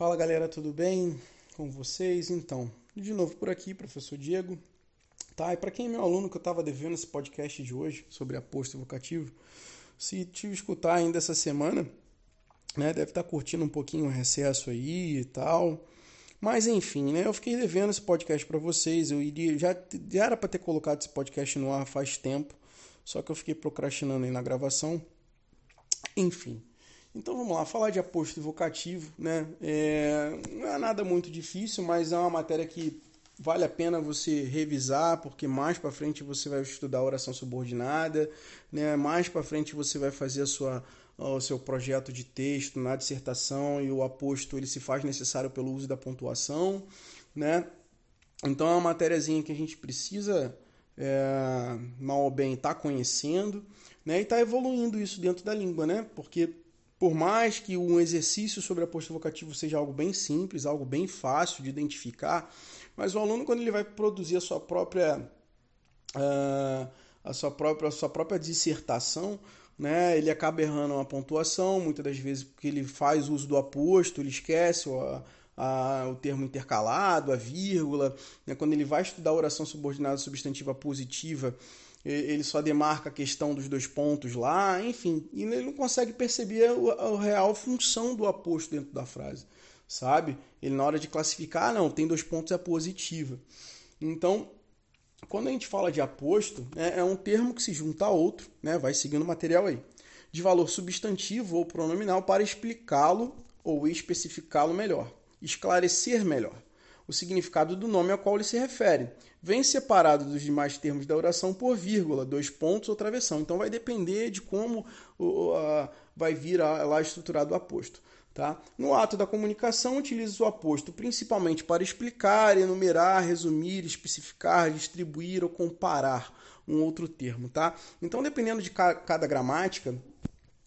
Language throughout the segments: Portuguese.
Fala galera, tudo bem com vocês? Então, de novo por aqui, professor Diego. Tá, e para quem é meu aluno que eu estava devendo esse podcast de hoje sobre aposto evocativo, se te escutar ainda essa semana, né, deve estar tá curtindo um pouquinho o recesso aí e tal. Mas enfim, né, eu fiquei devendo esse podcast para vocês. Eu iria já, já era para ter colocado esse podcast no ar faz tempo, só que eu fiquei procrastinando aí na gravação. Enfim, então vamos lá, falar de aposto evocativo, né? É, não é nada muito difícil, mas é uma matéria que vale a pena você revisar, porque mais para frente você vai estudar oração subordinada, né? Mais para frente você vai fazer a sua o seu projeto de texto na dissertação e o aposto ele se faz necessário pelo uso da pontuação, né? Então é uma matériazinha que a gente precisa é, mal ou bem estar tá conhecendo, né? E tá evoluindo isso dentro da língua, né? Porque por mais que um exercício sobre aposto vocativo seja algo bem simples, algo bem fácil de identificar, mas o aluno, quando ele vai produzir a sua própria, uh, a sua própria, a sua própria dissertação, né, ele acaba errando uma pontuação, muitas das vezes porque ele faz uso do aposto, ele esquece a, a, o termo intercalado, a vírgula. Né, quando ele vai estudar oração subordinada substantiva positiva, ele só demarca a questão dos dois pontos lá, enfim, e ele não consegue perceber a, real função do aposto dentro da frase, sabe? Ele na hora de classificar, ah, não, tem dois pontos é positiva. Então, quando a gente fala de aposto, né, é um termo que se junta a outro, né, vai seguindo o material aí, de valor substantivo ou pronominal para explicá-lo ou especificá-lo melhor, esclarecer melhor o significado do nome ao qual ele se refere. Vem separado dos demais termos da oração por vírgula, dois pontos ou travessão. Então vai depender de como vai vir lá estruturado o aposto. Tá? No ato da comunicação, utiliza o aposto principalmente para explicar, enumerar, resumir, especificar, distribuir ou comparar um outro termo. Tá? Então, dependendo de cada gramática,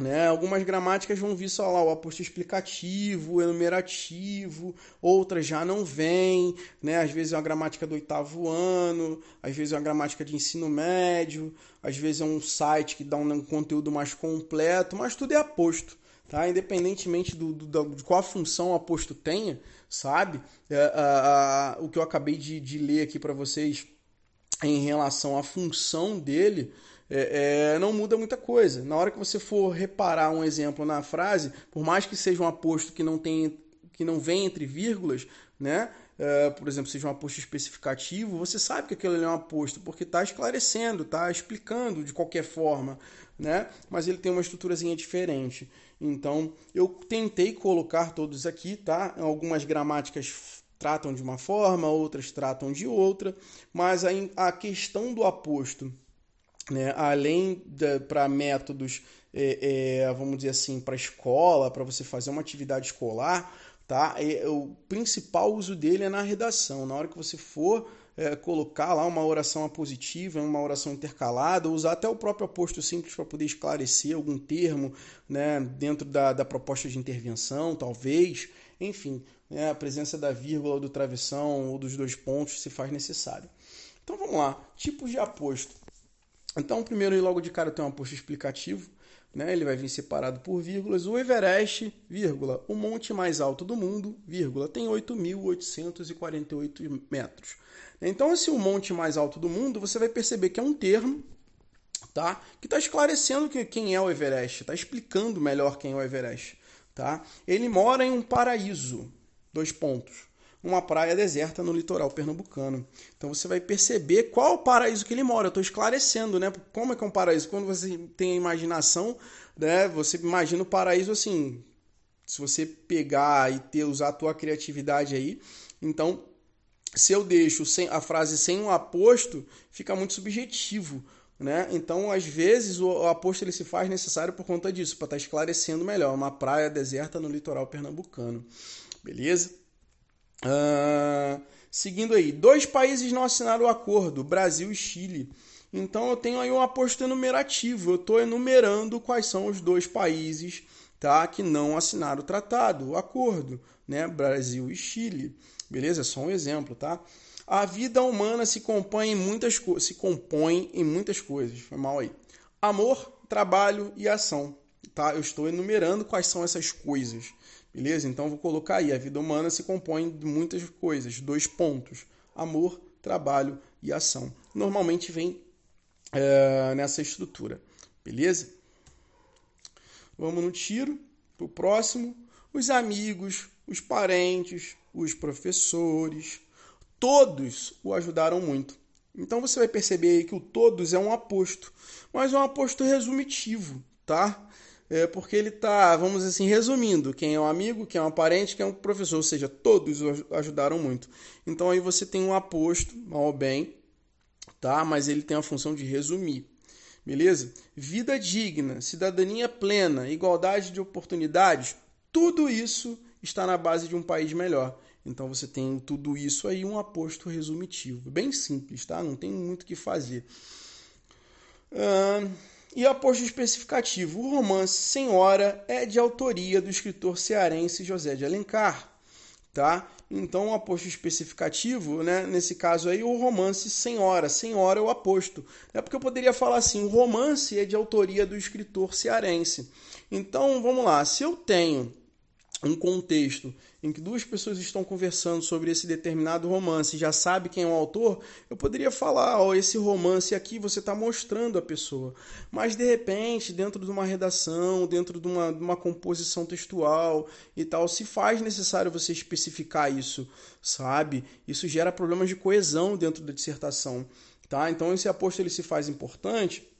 né? Algumas gramáticas vão vir só lá o aposto explicativo, enumerativo, outras já não vêm, né? Às vezes é uma gramática do oitavo ano, às vezes é uma gramática de ensino médio, às vezes é um site que dá um conteúdo mais completo, mas tudo é aposto, tá? Independentemente do, do de qual função o aposto tenha, sabe? É, a, a, o que eu acabei de, de ler aqui para vocês em relação à função dele é, é, não muda muita coisa. Na hora que você for reparar um exemplo na frase, por mais que seja um aposto que não tem, que não vem entre vírgulas, né? É, por exemplo, seja um aposto especificativo, você sabe que aquilo é um aposto, porque está esclarecendo, está explicando de qualquer forma, né? Mas ele tem uma estruturazinha diferente. Então, eu tentei colocar todos aqui, tá? Algumas gramáticas tratam de uma forma, outras tratam de outra, mas a, a questão do aposto né, além para métodos, é, é, vamos dizer assim, para escola, para você fazer uma atividade escolar, tá? É, o principal uso dele é na redação. Na hora que você for é, colocar lá uma oração apositiva, uma oração intercalada, usar até o próprio aposto simples para poder esclarecer algum termo né, dentro da, da proposta de intervenção, talvez. Enfim, né, a presença da vírgula do travessão ou dos dois pontos se faz necessário. Então vamos lá, tipos de aposto. Então, primeiro logo de cara tem um aposto explicativo, né? Ele vai vir separado por vírgulas. O Everest, vírgula, o monte mais alto do mundo, vírgula, tem 8.848 metros. Então, esse o monte mais alto do mundo, você vai perceber que é um termo, tá? Que está esclarecendo que, quem é o Everest, está explicando melhor quem é o Everest, tá? Ele mora em um paraíso, dois pontos uma praia deserta no litoral pernambucano. Então você vai perceber qual o paraíso que ele mora. Eu estou esclarecendo, né? Como é que é um paraíso? Quando você tem a imaginação, né? Você imagina o paraíso assim. Se você pegar e ter usar a tua criatividade aí, então se eu deixo sem, a frase sem um aposto, fica muito subjetivo. Né? Então, às vezes, o, o aposto ele se faz necessário por conta disso, para estar tá esclarecendo melhor. Uma praia deserta no litoral pernambucano. Beleza? Uh, seguindo aí, dois países não assinaram o acordo, Brasil e Chile. Então eu tenho aí um aposto enumerativo. Eu estou enumerando quais são os dois países tá, que não assinaram o tratado, o acordo, né? Brasil e Chile. Beleza? É só um exemplo, tá? A vida humana se compõe em muitas se compõe em muitas coisas. Foi mal aí. Amor, trabalho e ação. Tá? Eu estou enumerando quais são essas coisas. Beleza? Então vou colocar aí, a vida humana se compõe de muitas coisas, dois pontos: amor, trabalho e ação. Normalmente vem é, nessa estrutura. Beleza? Vamos no tiro pro próximo. Os amigos, os parentes, os professores, todos o ajudaram muito. Então você vai perceber que o todos é um aposto, mas é um aposto resumitivo, tá? É porque ele tá, vamos assim, resumindo, quem é um amigo, quem é um parente, quem é um professor, ou seja, todos ajudaram muito. Então aí você tem um aposto, mal ou bem, tá? Mas ele tem a função de resumir. Beleza? Vida digna, cidadania plena, igualdade de oportunidades, tudo isso está na base de um país melhor. Então você tem tudo isso aí, um aposto resumitivo. Bem simples, tá? Não tem muito o que fazer. Uh, e aposto especificativo. O romance Senhora é de autoria do escritor cearense José de Alencar. Tá? Então, o aposto especificativo, né, nesse caso aí, o romance Senhora. Senhora é o aposto. É porque eu poderia falar assim: o romance é de autoria do escritor cearense. Então, vamos lá. Se eu tenho um contexto em que duas pessoas estão conversando sobre esse determinado romance já sabe quem é o autor, eu poderia falar, ó, oh, esse romance aqui você está mostrando a pessoa. Mas de repente, dentro de uma redação, dentro de uma, de uma composição textual e tal, se faz necessário você especificar isso, sabe? Isso gera problemas de coesão dentro da dissertação, tá? Então esse aposto ele se faz importante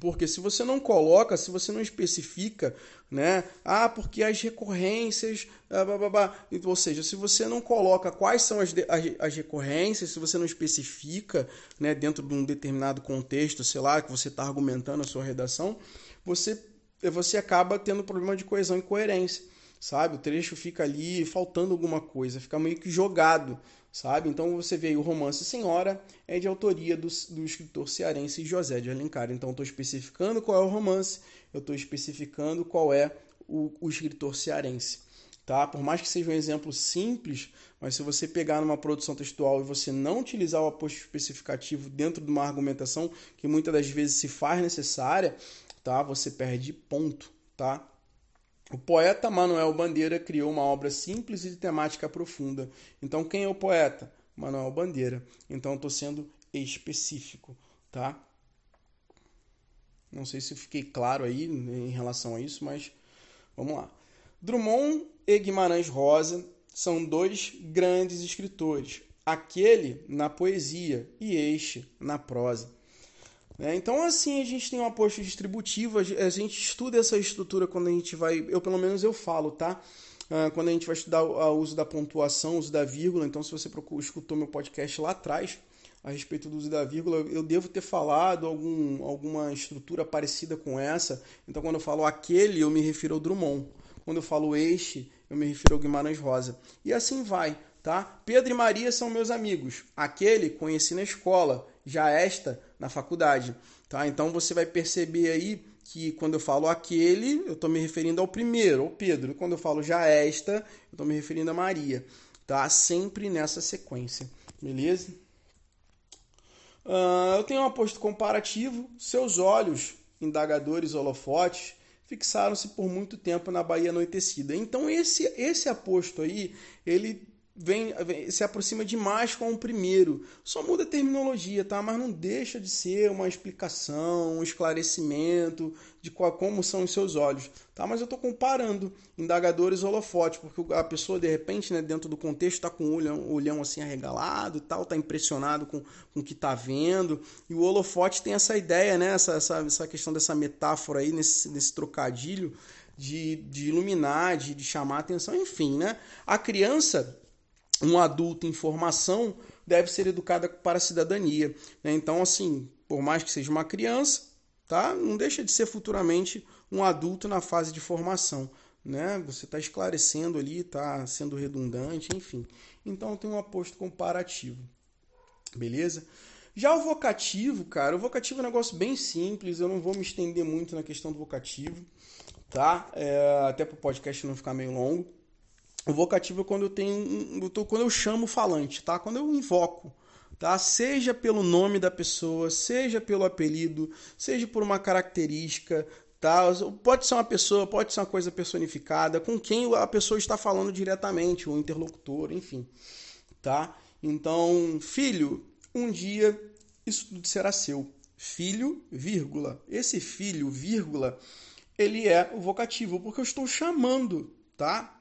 porque se você não coloca, se você não especifica, né? Ah, porque as recorrências, ah, ou seja, se você não coloca quais são as, as, as, recorrências, se você não especifica, né, dentro de um determinado contexto, sei lá, que você está argumentando a sua redação, você você acaba tendo problema de coesão e coerência, sabe? O trecho fica ali faltando alguma coisa, fica meio que jogado, sabe? Então você vê aí o romance Senhora é de autoria do, do escritor cearense José de Alencar. Então estou especificando qual é o romance, eu estou especificando qual é o, o escritor cearense. Tá? Por mais que seja um exemplo simples, mas se você pegar numa produção textual e você não utilizar o aposto especificativo dentro de uma argumentação que muitas das vezes se faz necessária, tá? Você perde ponto, tá? O poeta Manuel Bandeira criou uma obra simples e de temática profunda. Então, quem é o poeta? Manuel Bandeira. Então, estou sendo específico, tá? Não sei se fiquei claro aí em relação a isso, mas vamos lá. Drummond e Guimarães Rosa são dois grandes escritores. Aquele na poesia e este na prosa. É, então, assim, a gente tem um aposto distributivo, a gente estuda essa estrutura quando a gente vai, eu pelo menos eu falo, tá? Uh, quando a gente vai estudar o uso da pontuação, o uso da vírgula, então se você procura, escutou meu podcast lá atrás a respeito do uso da vírgula, eu devo ter falado algum, alguma estrutura parecida com essa. Então, quando eu falo aquele, eu me refiro ao Drummond. Quando eu falo este, eu me refiro ao Guimarães Rosa. E assim vai, tá? Pedro e Maria são meus amigos. Aquele conheci na escola já esta na faculdade. Tá? Então você vai perceber aí que quando eu falo aquele, eu estou me referindo ao primeiro, ao Pedro. Quando eu falo já esta, eu estou me referindo a Maria. Tá? Sempre nessa sequência. Beleza? Uh, eu tenho um aposto comparativo. Seus olhos, indagadores holofotes, fixaram-se por muito tempo na Bahia anoitecida. Então esse esse aposto aí, ele vem, vem, se aproxima demais com o primeiro. Só muda a terminologia, tá? Mas não deixa de ser uma explicação, um esclarecimento de qual, como são os seus olhos, tá? Mas eu estou comparando indagadores holofotes, porque a pessoa de repente, né, dentro do contexto, está com o olhão, olhão assim arregalado, tal, está impressionado com, com o que está vendo. E o holofote tem essa ideia, né? Essa, essa, essa questão dessa metáfora aí nesse, nesse trocadilho. De, de iluminar, de, de chamar a atenção, enfim, né? A criança um adulto em formação deve ser educado para a cidadania. Né? Então, assim, por mais que seja uma criança, tá? não deixa de ser futuramente um adulto na fase de formação. Né? Você está esclarecendo ali, está sendo redundante, enfim. Então tem um aposto comparativo. Beleza? Já o vocativo, cara, o vocativo é um negócio bem simples, eu não vou me estender muito na questão do vocativo, tá? É, até para o podcast não ficar meio longo. O vocativo é quando eu tenho. Quando eu chamo o falante, tá? Quando eu invoco. Tá? Seja pelo nome da pessoa, seja pelo apelido, seja por uma característica, tá? Pode ser uma pessoa, pode ser uma coisa personificada, com quem a pessoa está falando diretamente, o interlocutor, enfim, tá? Então, filho, um dia isso tudo será seu. Filho, vírgula. Esse filho, vírgula, ele é o vocativo, porque eu estou chamando, tá?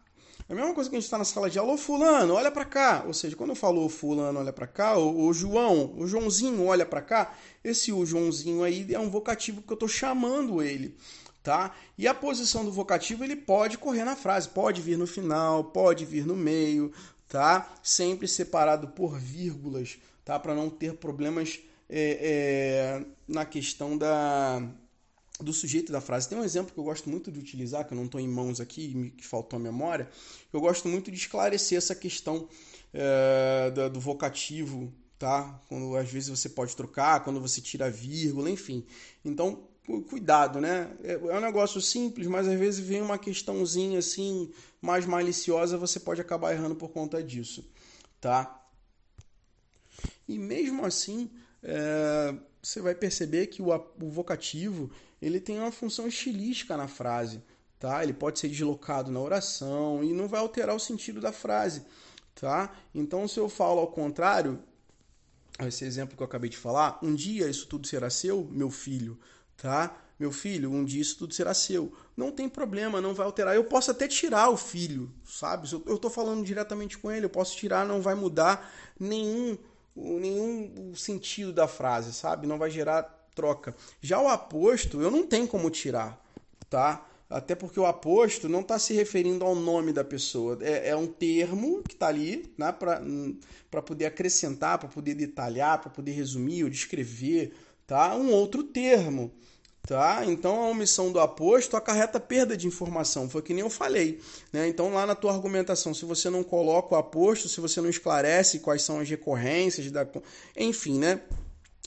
É a mesma coisa que a gente está na sala de aula, ô fulano, olha para cá. Ou seja, quando eu falo fulano, olha para cá, o, João, o Joãozinho, olha para cá, esse o Joãozinho aí é um vocativo que eu estou chamando ele, tá? E a posição do vocativo, ele pode correr na frase, pode vir no final, pode vir no meio, tá? Sempre separado por vírgulas, tá? Para não ter problemas é, é, na questão da do sujeito da frase. Tem um exemplo que eu gosto muito de utilizar, que eu não estou em mãos aqui, que faltou a memória. Eu gosto muito de esclarecer essa questão é, do, do, vocativo, tá? Quando às vezes você pode trocar, quando você tira vírgula, enfim. Então, cuidado, né? É, é um negócio simples, mas às vezes vem uma questãozinha assim mais maliciosa, você pode acabar errando por conta disso, tá? E mesmo assim, é, você vai perceber que o, o vocativo ele tem uma função estilística na frase, tá? Ele pode ser deslocado na oração e não vai alterar o sentido da frase, tá? Então, se eu falo ao contrário, esse exemplo que eu acabei de falar, um dia isso tudo será seu, meu filho, tá? Meu filho, um dia isso tudo será seu. Não tem problema, não vai alterar. Eu posso até tirar o filho, sabe? Eu estou falando diretamente com ele, eu posso tirar, não vai mudar nenhum, nenhum sentido da frase, sabe? Não vai gerar troca. Já o aposto, eu não tenho como tirar, tá? Até porque o aposto não está se referindo ao nome da pessoa. É, é um termo que está ali né, para poder acrescentar, para poder detalhar, para poder resumir ou descrever tá? um outro termo. Tá? Então a omissão do aposto acarreta perda de informação, foi que nem eu falei. Né? Então, lá na tua argumentação, se você não coloca o aposto, se você não esclarece quais são as recorrências, da... enfim, né?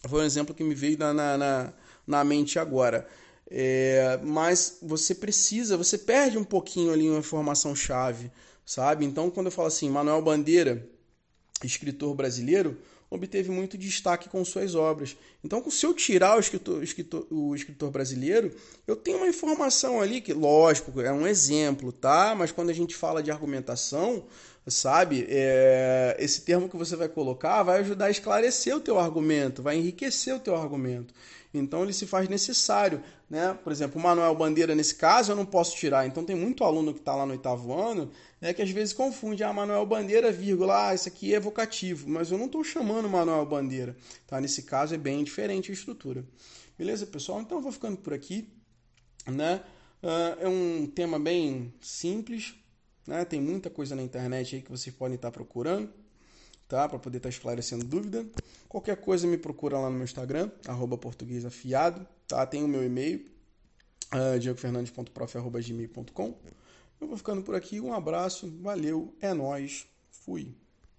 Foi um exemplo que me veio na, na, na mente agora. É, mas você precisa, você perde um pouquinho ali uma informação chave, sabe? Então, quando eu falo assim, Manuel Bandeira, escritor brasileiro, obteve muito destaque com suas obras. Então, se eu tirar o escritor, o escritor, o escritor brasileiro, eu tenho uma informação ali que, lógico, é um exemplo, tá? Mas quando a gente fala de argumentação, sabe? É, esse termo que você vai colocar vai ajudar a esclarecer o teu argumento, vai enriquecer o teu argumento. Então ele se faz necessário, né? Por exemplo, o Manuel Bandeira nesse caso eu não posso tirar. Então tem muito aluno que está lá no oitavo ano, né, que às vezes confunde, ah, Manuel Bandeira, vírgula, ah, isso aqui é vocativo, mas eu não estou chamando Manuel Bandeira, tá? Nesse caso é bem diferente a estrutura. Beleza, pessoal? Então eu vou ficando por aqui, né? Uh, é um tema bem simples, né? Tem muita coisa na internet aí que vocês podem estar procurando, tá? Para poder estar esclarecendo dúvida. Qualquer coisa me procura lá no meu Instagram, arroba portuguesafiado, tá? Tem o meu e-mail, uh, diegofernandes.prof.gmail.com. Eu vou ficando por aqui, um abraço, valeu, é nós, fui.